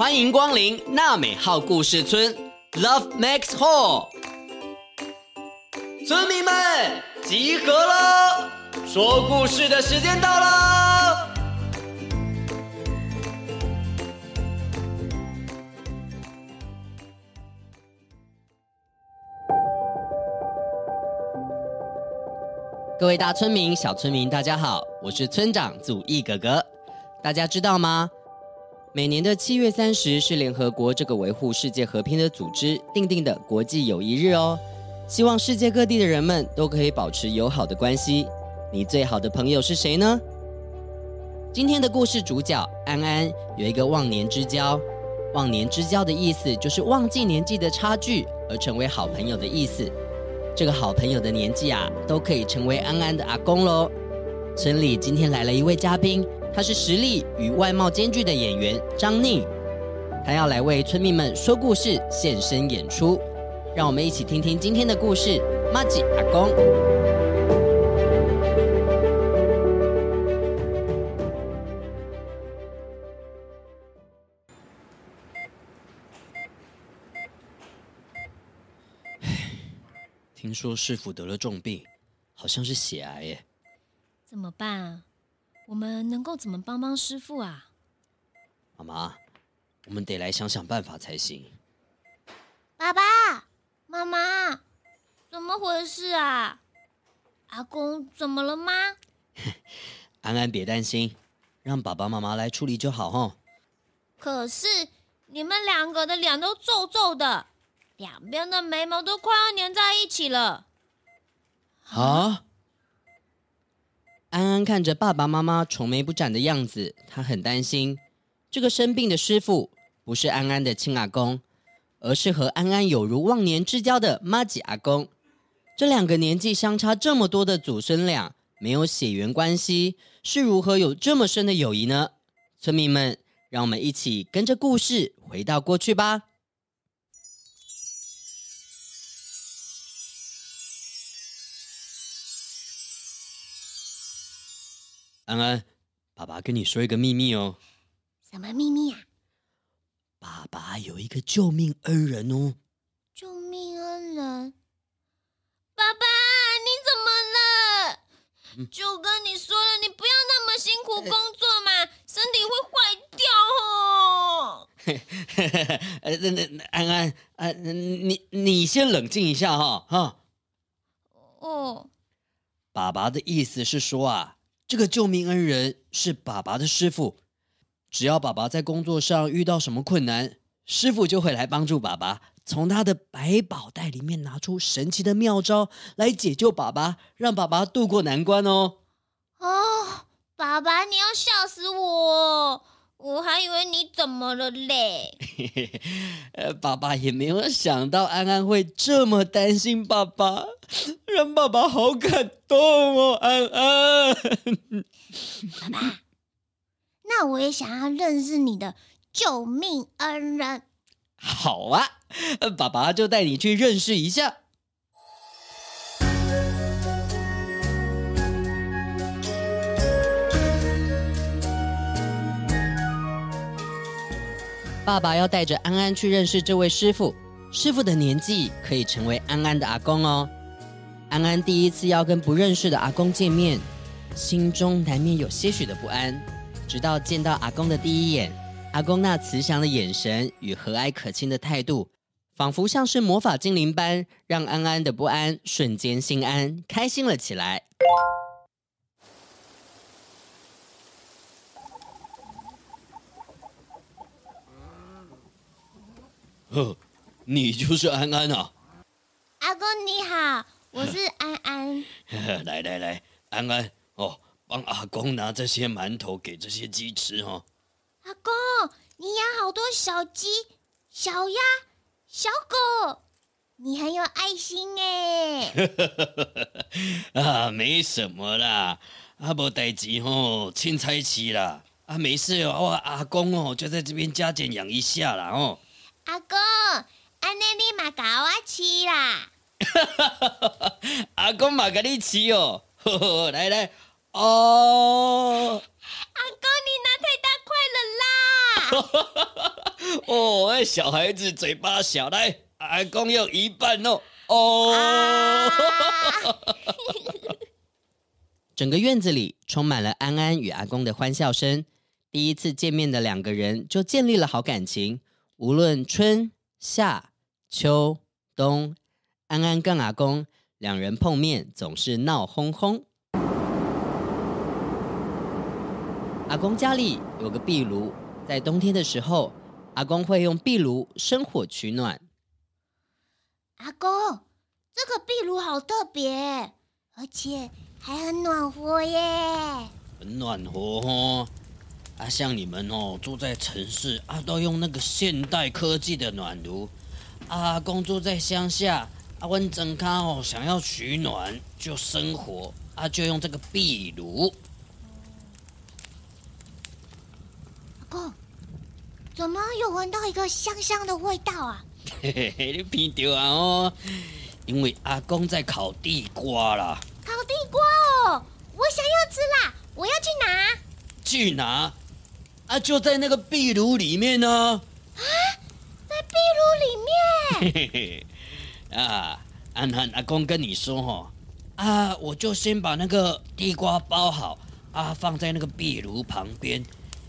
欢迎光临娜美号故事村，Love Max Hall。村民们集合了，说故事的时间到了。各位大村民、小村民，大家好，我是村长祖义哥哥。大家知道吗？每年的七月三十是联合国这个维护世界和平的组织定定的国际友谊日哦。希望世界各地的人们都可以保持友好的关系。你最好的朋友是谁呢？今天的故事主角安安有一个忘年之交。忘年之交的意思就是忘记年纪的差距而成为好朋友的意思。这个好朋友的年纪啊，都可以成为安安的阿公喽。村里今天来了一位嘉宾。他是实力与外貌兼具的演员张宁，他要来为村民们说故事、现身演出。让我们一起听听今天的故事。马吉阿公，听说师傅得了重病，好像是血癌耶，怎么办啊？我们能够怎么帮帮师傅啊？妈妈，我们得来想想办法才行。爸爸妈妈，怎么回事啊？阿公怎么了吗？安安别担心，让爸爸妈妈来处理就好哦。可是你们两个的脸都皱皱的，两边的眉毛都快要粘在一起了。啊？安安看着爸爸妈妈愁眉不展的样子，他很担心。这个生病的师傅不是安安的亲阿公，而是和安安有如忘年之交的妈吉阿公。这两个年纪相差这么多的祖孙俩，没有血缘关系，是如何有这么深的友谊呢？村民们，让我们一起跟着故事回到过去吧。安安，爸爸跟你说一个秘密哦。什么秘密啊？爸爸有一个救命恩人哦。救命恩人？爸爸，你怎么了？嗯、就跟你说了，你不要那么辛苦工作嘛，呃、身体会坏掉哦。呃，那那安安，呃，你你先冷静一下哈，哈。哦。爸爸的意思是说啊。这个救命恩人是爸爸的师傅，只要爸爸在工作上遇到什么困难，师傅就会来帮助爸爸，从他的百宝袋里面拿出神奇的妙招来解救爸爸，让爸爸渡过难关哦。哦，爸爸，你要吓死我！我还以为你怎么了嘞？呃，爸爸也没有想到安安会这么担心爸爸，让爸爸好感动哦，安安。爸爸，那我也想要认识你的救命恩人。好啊，爸爸就带你去认识一下。爸爸要带着安安去认识这位师傅，师傅的年纪可以成为安安的阿公哦。安安第一次要跟不认识的阿公见面，心中难免有些许的不安。直到见到阿公的第一眼，阿公那慈祥的眼神与和蔼可亲的态度，仿佛像是魔法精灵般，让安安的不安瞬间心安，开心了起来。哦，你就是安安啊！阿公你好，我是安安。来来来，安安哦，帮阿公拿这些馒头给这些鸡吃哦。阿公，你养好多小鸡、小鸭、小狗，你很有爱心哎。啊，没什么啦，阿无代志吼，凊彩饲啦。啊，没事哦，我阿公哦就在这边加减养一下啦哦。阿公，安尼你嘛甲我饲啦？阿公嘛甲你饲哦，呵呵，来来，哦。阿公，你拿太大块了啦！哦，那小孩子嘴巴小，来，阿公用一半哦。哦，啊、整个院子里充满了安安与阿公的欢笑声。第一次见面的两个人就建立了好感情，无论春夏秋冬，安安跟阿公两人碰面总是闹哄哄。阿公家里有个壁炉，在冬天的时候，阿公会用壁炉生火取暖。阿公，这个壁炉好特别，而且还很暖和耶。很暖和哦，啊，像你们哦，住在城市啊，都用那个现代科技的暖炉。啊公住在乡下，阿温整卡哦，想要取暖就生火，啊，就用这个壁炉。阿公，怎么又闻到一个香香的味道啊？嘿 嘿嘿，你闻到啊？哦，因为阿公在烤地瓜啦。烤地瓜哦，我想要吃啦！我要去拿。去拿？啊，就在那个壁炉里面呢。啊，在壁炉里面。嘿嘿嘿。啊，安汉，阿公跟你说哈，啊，我就先把那个地瓜包好，啊，放在那个壁炉旁边。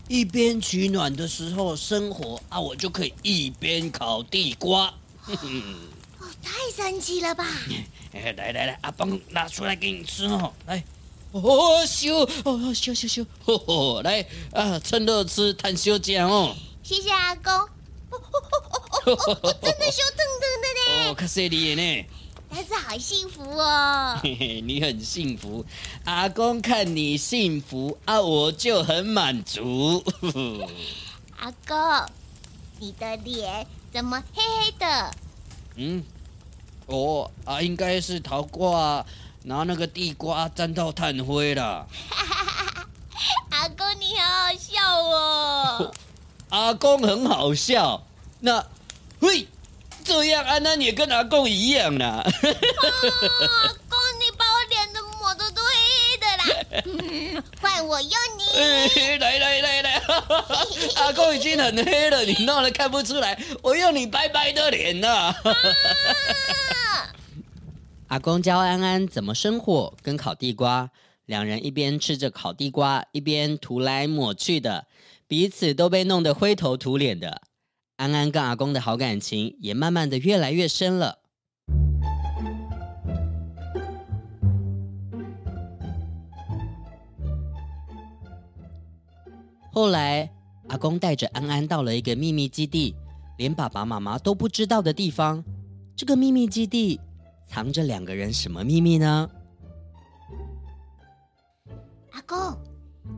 一边取暖的时候生火啊，我就可以一边烤地瓜。哦，太神奇了吧！来来来，阿邦拿出来给你吃哦。来，哦咻，哦咻咻咻，吼吼，来啊，趁热吃，探休讲哦。谢谢阿公。哦哦哦哦哦，真的羞腾腾的呢。哦，可惜你呢。但是好幸福哦！嘿嘿，你很幸福，阿公看你幸福啊，我就很满足。阿公，你的脸怎么黑黑的？嗯，哦啊，应该是桃瓜拿那个地瓜沾到炭灰了。阿公你好好笑哦！阿公很好笑，那喂。这样安安也跟阿公一样啦。哦，阿公，你把我脸都抹得都黑黑的啦。换、嗯、我用你。哎、来来来来，阿公已经很黑了，你弄得看不出来。我用你白白的脸呐。啊、阿公教安安怎么生火跟烤地瓜，两人一边吃着烤地瓜，一边涂来抹去的，彼此都被弄得灰头土脸的。安安跟阿公的好感情也慢慢的越来越深了。后来，阿公带着安安到了一个秘密基地，连爸爸妈妈都不知道的地方。这个秘密基地藏着两个人什么秘密呢？阿公，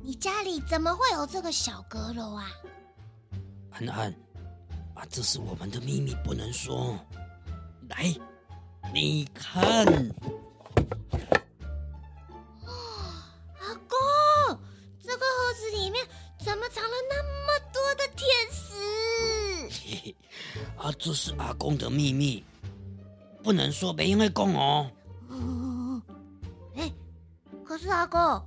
你家里怎么会有这个小阁楼啊？安安。啊，这是我们的秘密，不能说。来，你看，哦，阿公，这个盒子里面怎么藏了那么多的天使？嘿嘿，啊，这是阿公的秘密，不能说，别因为公哦。可是阿公，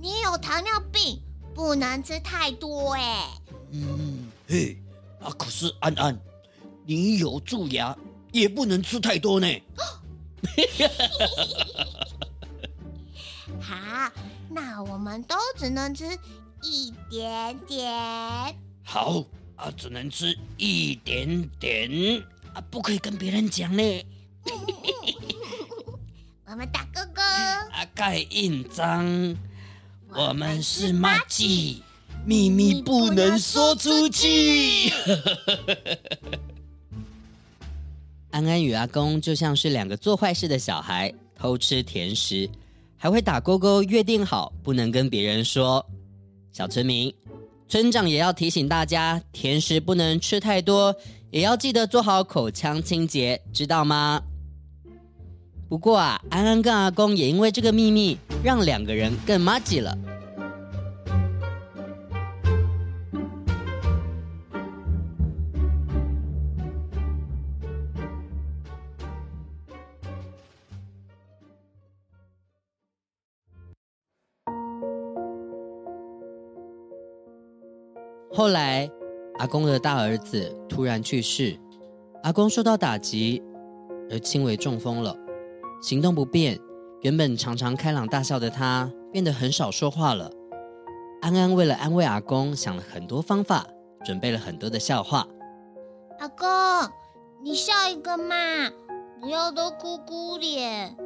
你有糖尿病，不能吃太多哎。嗯，嘿。啊！可是安安，你有蛀牙，也不能吃太多呢。好，那我们都只能吃一点点。好啊，只能吃一点点啊，不可以跟别人讲呢。我们打勾勾。啊，盖印章。我们是麻吉。秘密不能说出去。安安与阿公就像是两个做坏事的小孩，偷吃甜食，还会打勾勾，约定好不能跟别人说。小村民，村长也要提醒大家，甜食不能吃太多，也要记得做好口腔清洁，知道吗？不过啊，安安跟阿公也因为这个秘密，让两个人更麻吉了。后来，阿公的大儿子突然去世，阿公受到打击而轻微中风了，行动不便。原本常常开朗大笑的他，变得很少说话了。安安为了安慰阿公，想了很多方法，准备了很多的笑话。阿公，你笑一个嘛，不要都哭哭脸，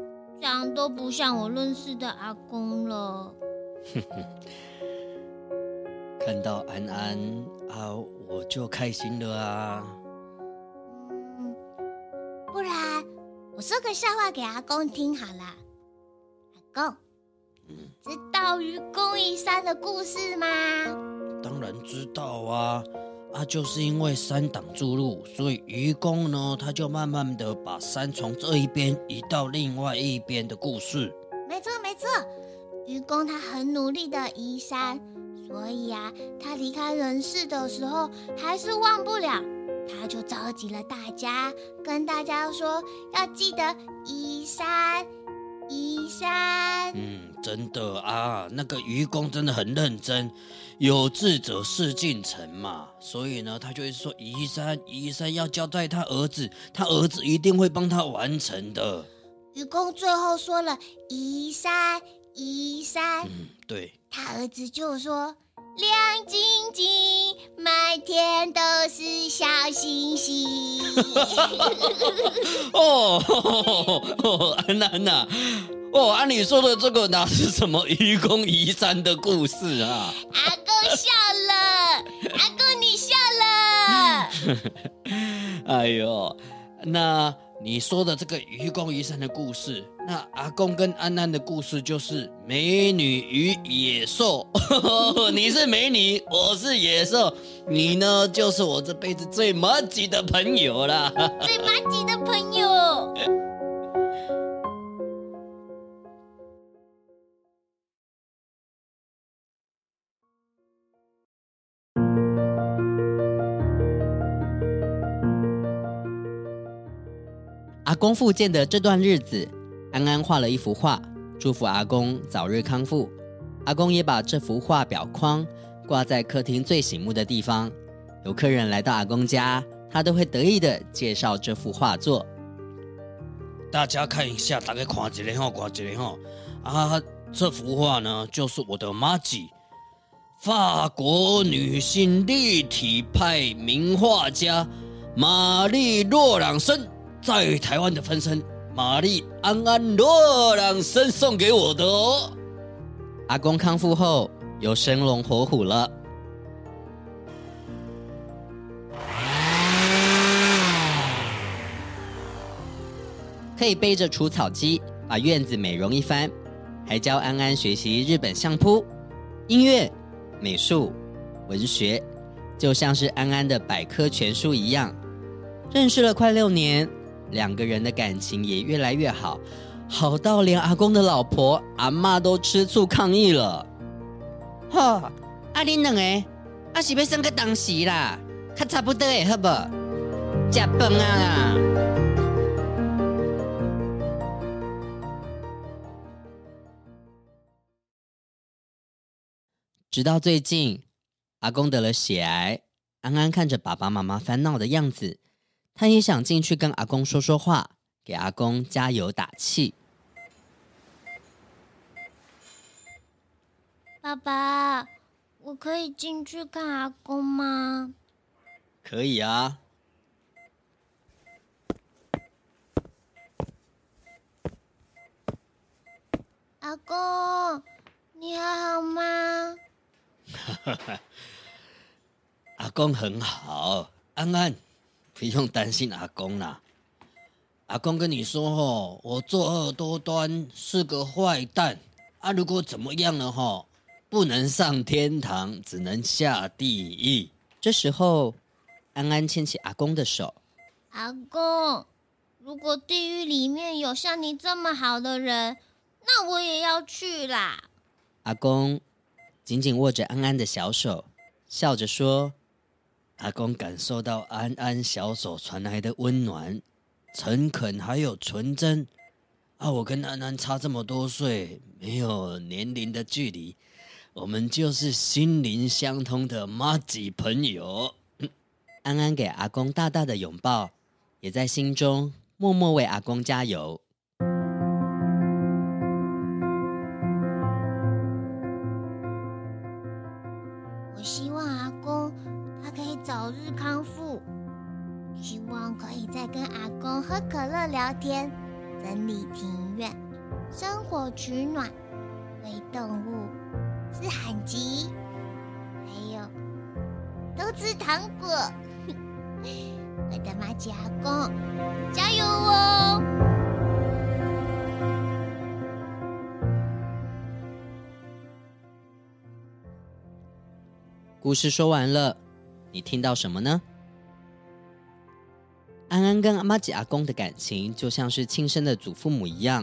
这样都不像我认识的阿公了。看到安安啊，我就开心了啊。嗯，不然我说个笑话给阿公听好了。公，知道愚公移山的故事吗？当然知道啊！啊，就是因为山挡住路，所以愚公呢，他就慢慢的把山从这一边移到另外一边的故事。没错没错，愚公他很努力的移山，所以啊，他离开人世的时候还是忘不了，他就召集了大家，跟大家说要记得移山。移山，嗯，真的啊，那个愚公真的很认真，有志者事竟成嘛，所以呢，他就会说移山，移山要交代他儿子，他儿子一定会帮他完成的。愚公最后说了移山，移山，嗯，对，他儿子就说。亮晶晶，满天都是小星星。哦，安娜安娜，哦，按你说的这个哪是什么愚公移山的故事啊？阿公笑了，阿公你笑了。哎呦，那。你说的这个愚公移山的故事，那阿公跟安安的故事就是美女与野兽。你是美女，我是野兽，你呢就是我这辈子最麻吉的朋友啦。最麻吉的朋友。阿公复健的这段日子，安安画了一幅画，祝福阿公早日康复。阿公也把这幅画裱框挂在客厅最醒目的地方。有客人来到阿公家，他都会得意地介绍这幅画作。大家看一下，大概看一下哈，看一下哈。啊，这幅画呢，就是我的妈吉，法国女性立体派名画家玛丽·洛朗森。在台湾的分身玛丽安安罗朗森送给我的哦。阿公康复后又生龙活虎了，可以背着除草机把院子美容一番，还教安安学习日本相扑、音乐、美术、文学，就像是安安的百科全书一样。认识了快六年。两个人的感情也越来越好，好到连阿公的老婆阿妈都吃醋抗议了。哈，阿恁两个，阿是要生个当时啦，较差不多诶好不？食饭啊！直到最近，阿公得了血癌，安安看着爸爸妈妈烦恼的样子。他也想进去跟阿公说说话，给阿公加油打气。爸爸，我可以进去看阿公吗？可以啊。阿公，你还好吗？阿公很好，安安。不用担心阿公啦，阿公跟你说吼，我作恶多端，是个坏蛋啊！如果怎么样了吼，不能上天堂，只能下地狱。这时候，安安牵起阿公的手，阿公，如果地狱里面有像你这么好的人，那我也要去啦。阿公紧紧握着安安的小手，笑着说。阿公感受到安安小手传来的温暖、诚恳，还有纯真。啊，我跟安安差这么多岁，没有年龄的距离，我们就是心灵相通的妈吉朋友。安安给阿公大大的拥抱，也在心中默默为阿公加油。我希望阿公早日康复，希望可以再跟阿公喝可乐聊天，整理庭院，生火取暖，喂动物，吃罕吉，还有都吃糖果。我的玛吉阿公，加油哦！故事说完了，你听到什么呢？安安跟阿妈吉阿公的感情就像是亲生的祖父母一样，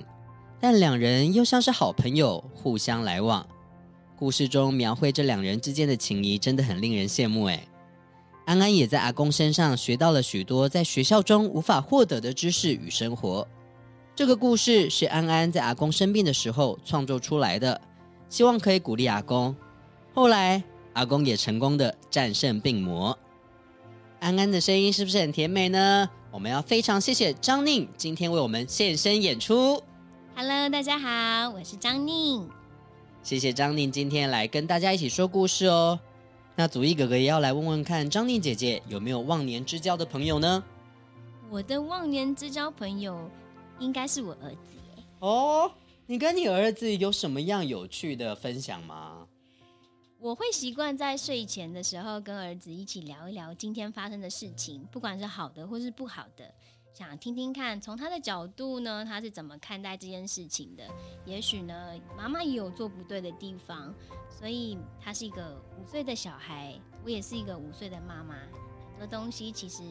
但两人又像是好朋友，互相来往。故事中描绘这两人之间的情谊，真的很令人羡慕诶。安安也在阿公身上学到了许多在学校中无法获得的知识与生活。这个故事是安安在阿公生病的时候创作出来的，希望可以鼓励阿公。后来。阿公也成功的战胜病魔。安安的声音是不是很甜美呢？我们要非常谢谢张宁今天为我们现身演出。Hello，大家好，我是张宁。谢谢张宁今天来跟大家一起说故事哦。那祖义哥哥也要来问问看，张宁姐姐有没有忘年之交的朋友呢？我的忘年之交朋友应该是我儿子耶。哦，你跟你儿子有什么样有趣的分享吗？我会习惯在睡前的时候跟儿子一起聊一聊今天发生的事情，不管是好的或是不好的，想听听看从他的角度呢，他是怎么看待这件事情的。也许呢，妈妈也有做不对的地方，所以他是一个五岁的小孩，我也是一个五岁的妈妈，很多东西其实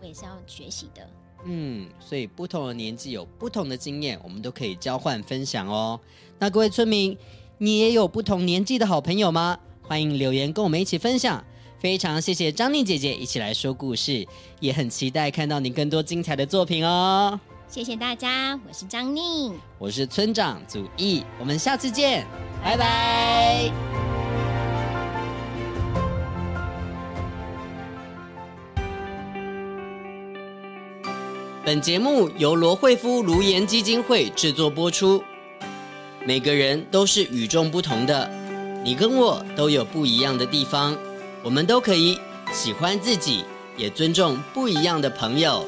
我也是要学习的。嗯，所以不同的年纪有不同的经验，我们都可以交换分享哦。那各位村民，你也有不同年纪的好朋友吗？欢迎留言跟我们一起分享，非常谢谢张宁姐姐一起来说故事，也很期待看到你更多精彩的作品哦。谢谢大家，我是张宁，我是村长祖义，我们下次见，拜拜。本节目由罗惠夫卢颜基金会制作播出，每个人都是与众不同的。你跟我都有不一样的地方，我们都可以喜欢自己，也尊重不一样的朋友。